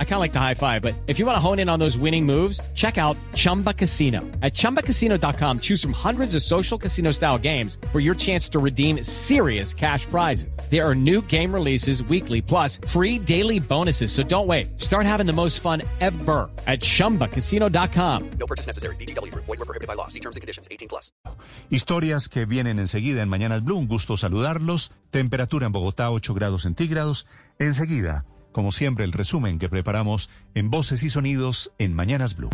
I kind of like the high five, but if you want to hone in on those winning moves, check out Chumba Casino. At ChumbaCasino.com, choose from hundreds of social casino style games for your chance to redeem serious cash prizes. There are new game releases weekly, plus free daily bonuses. So don't wait. Start having the most fun ever at ChumbaCasino.com. No purchase necessary. BGW. Void were prohibited by law. See terms and conditions. 18 plus. Historias que vienen enseguida en Mañanas Blue. Un gusto saludarlos. Temperatura en Bogotá 8 grados centígrados. Enseguida, como siempre, el resumen que preparamos en Voces y Sonidos en Mañanas Blue.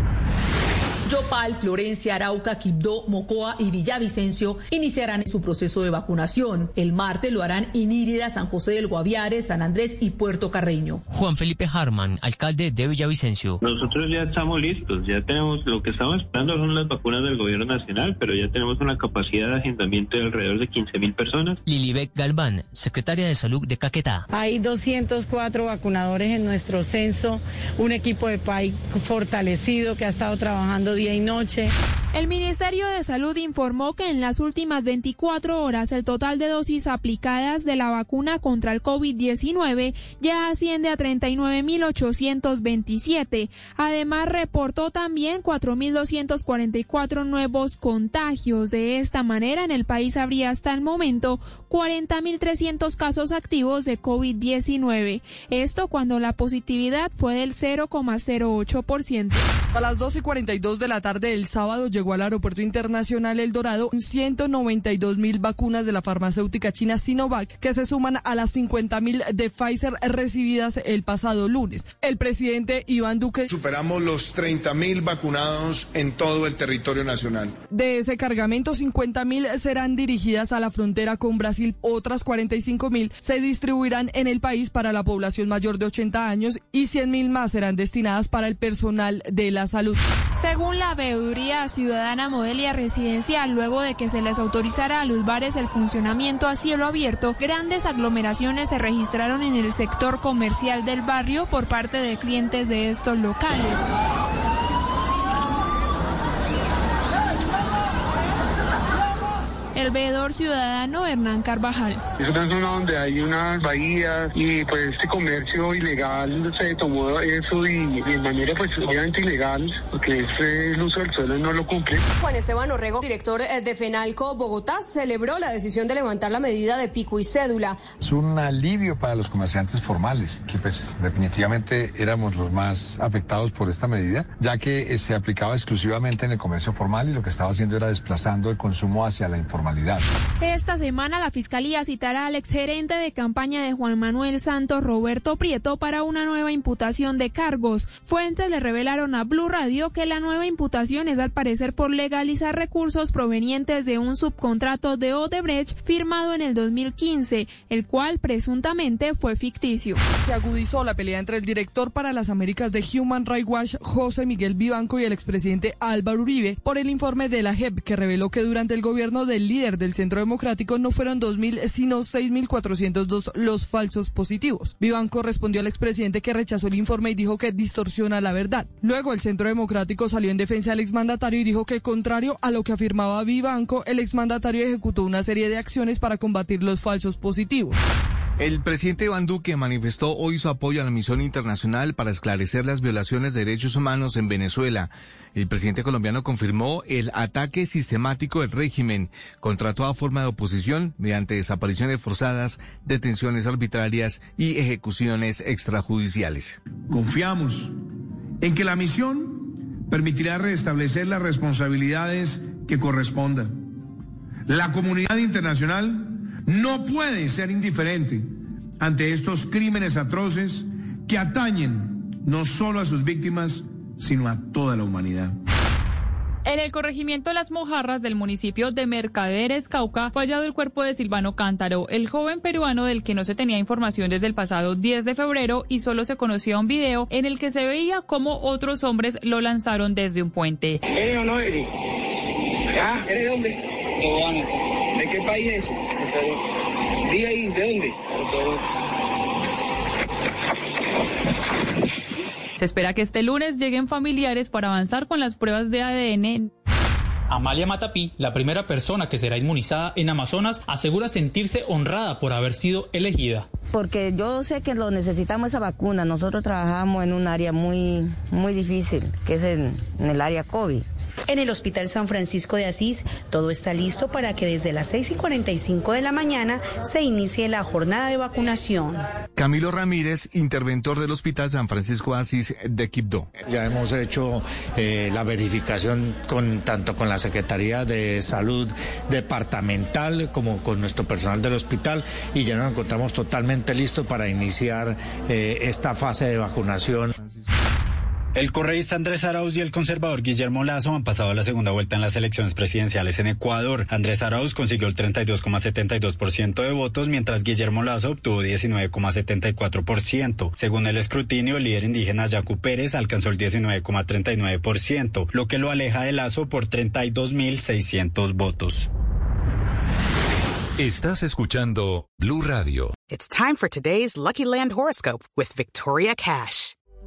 Yopal, Florencia, Arauca, Quibdó, Mocoa y Villavicencio iniciarán su proceso de vacunación. El martes lo harán Inírida, San José del Guaviare, San Andrés y Puerto Carreño. Juan Felipe Harman, alcalde de Villavicencio. Nosotros ya estamos listos, ya tenemos, lo que estamos esperando son las vacunas del gobierno nacional, pero ya tenemos una capacidad de agendamiento de alrededor de 15 mil personas. Lilibek Galván, secretaria de Salud de Caquetá. Hay 204 vacunadores en nuestro censo, un equipo de PAI fortalecido que ha estado trabajando día y noche. El Ministerio de Salud informó que en las últimas 24 horas el total de dosis aplicadas de la vacuna contra el COVID-19 ya asciende a 39.827. Además, reportó también 4.244 nuevos contagios. De esta manera, en el país habría hasta el momento 40.300 casos activos de COVID-19. Esto cuando la positividad fue del 0,08%. A las 12 y 42 de la tarde del sábado llegó al Aeropuerto Internacional El Dorado 192 mil vacunas de la farmacéutica china Sinovac, que se suman a las 50 mil de Pfizer recibidas el pasado lunes. El presidente Iván Duque. Superamos los 30 mil vacunados en todo el territorio nacional. De ese cargamento, 50 mil serán dirigidas a la frontera con Brasil. Otras 45 mil se distribuirán en el país para la población mayor de 80 años y 100 mil más serán destinadas para el personal de la salud. Según la veeduría ciudadana Modelia Residencial, luego de que se les autorizara a los bares el funcionamiento a cielo abierto, grandes aglomeraciones se registraron en el sector comercial del barrio por parte de clientes de estos locales. El veedor ciudadano Hernán Carvajal. Es una zona donde hay unas bahías y pues este comercio ilegal se tomó eso y, de manera pues obviamente ilegal porque el uso del suelo no lo cumple. Juan Esteban Orrego, director eh, de FENALCO Bogotá, celebró la decisión de levantar la medida de pico y cédula. Es un alivio para los comerciantes formales, que pues definitivamente éramos los más afectados por esta medida, ya que eh, se aplicaba exclusivamente en el comercio formal y lo que estaba haciendo era desplazando el consumo hacia la informalidad. Esta semana la Fiscalía citará al exgerente de campaña de Juan Manuel Santos, Roberto Prieto, para una nueva imputación de cargos. Fuentes le revelaron a Blue Radio que la nueva imputación es al parecer por legalizar recursos provenientes de un subcontrato de Odebrecht firmado en el 2015, el cual presuntamente fue ficticio. Se agudizó la pelea entre el director para las Américas de Human Rights Watch, José Miguel Vivanco, y el expresidente Álvaro Uribe por el informe de la JEP que reveló que durante el gobierno del líder del Centro Democrático no fueron 2.000, sino 6.402 los falsos positivos. Vivanco respondió al expresidente que rechazó el informe y dijo que distorsiona la verdad. Luego el Centro Democrático salió en defensa del exmandatario y dijo que contrario a lo que afirmaba Vivanco, el exmandatario ejecutó una serie de acciones para combatir los falsos positivos. El presidente Iván Duque manifestó hoy su apoyo a la misión internacional para esclarecer las violaciones de derechos humanos en Venezuela. El presidente colombiano confirmó el ataque sistemático del régimen contra toda forma de oposición mediante desapariciones forzadas, detenciones arbitrarias y ejecuciones extrajudiciales. Confiamos en que la misión permitirá restablecer las responsabilidades que correspondan. La comunidad internacional no puede ser indiferente ante estos crímenes atroces que atañen no solo a sus víctimas, sino a toda la humanidad. En el corregimiento Las Mojarras del municipio de Mercaderes, Cauca, fue hallado el cuerpo de Silvano Cántaro, el joven peruano del que no se tenía información desde el pasado 10 de febrero y solo se conocía un video en el que se veía cómo otros hombres lo lanzaron desde un puente. ¿Eres o no eres? ¿Ah? ¿Eres de dónde? ¿De qué país es? Diga ahí, ¿de dónde? Se espera que este lunes lleguen familiares para avanzar con las pruebas de ADN. Amalia Matapí, la primera persona que será inmunizada en Amazonas, asegura sentirse honrada por haber sido elegida. Porque yo sé que lo necesitamos esa vacuna. Nosotros trabajamos en un área muy, muy difícil, que es en, en el área COVID. En el Hospital San Francisco de Asís, todo está listo para que desde las 6 y 45 de la mañana se inicie la jornada de vacunación. Camilo Ramírez, interventor del Hospital San Francisco de Asís de Quibdó. Ya hemos hecho eh, la verificación con tanto con la Secretaría de Salud departamental como con nuestro personal del hospital y ya nos encontramos totalmente listos para iniciar eh, esta fase de vacunación. El correísta Andrés Arauz y el conservador Guillermo Lazo han pasado a la segunda vuelta en las elecciones presidenciales en Ecuador. Andrés Arauz consiguió el 32,72% de votos, mientras Guillermo Lazo obtuvo 19,74%. Según el escrutinio, el líder indígena Yacu Pérez alcanzó el 19,39%, lo que lo aleja de Lazo por 32.600 votos. Estás escuchando Blue Radio. It's time for today's Lucky Land horoscope with Victoria Cash.